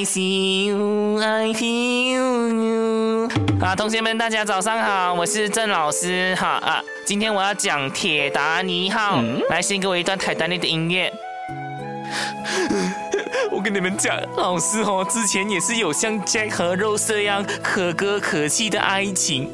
I feel you。啊，同学们，大家早上好，我是郑老师哈啊，今天我要讲铁达尼号，来先给我一段泰坦尼克的音乐。我跟你们讲，老师哦，之前也是有像 Jack 和 Rose 这样可歌可泣的爱情，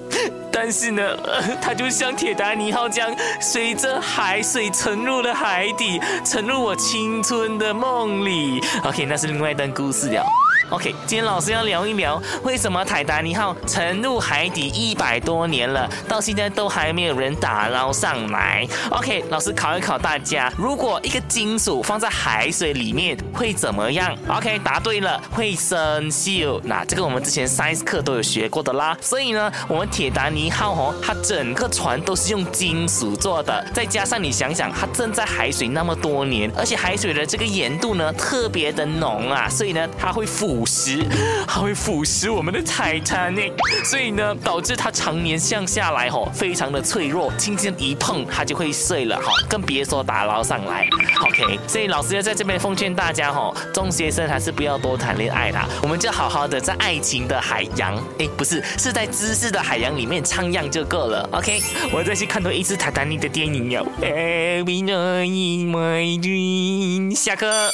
但是呢，他就像铁达尼号这样，随着海水沉入了海底，沉入我青春的梦里。OK，那是另外一段故事了。OK，今天老师要聊一聊，为什么泰达尼号沉入海底一百多年了，到现在都还没有人打捞上来？OK，老师考一考大家，如果一个金属放在海水里面会怎么样？OK，答对了，会生锈。那这个我们之前 science 课都有学过的啦。所以呢，我们铁达尼号哦，它整个船都是用金属做的，再加上你想想，它正在海水那么多年，而且海水的这个盐度呢特别的浓啊，所以呢，它会腐。腐蚀，它会腐蚀我们的财产呢所以呢，导致它常年向下来吼，非常的脆弱，轻轻一碰它就会碎了哈，更别说打捞上来。OK，所以老师要在这边奉劝大家吼，中学生还是不要多谈恋爱啦，我们就好好的在爱情的海洋，哎，不是，是在知识的海洋里面徜徉就够了。OK，我再去看多一次 Titanic 的电影哟。Every night in my dream，下课。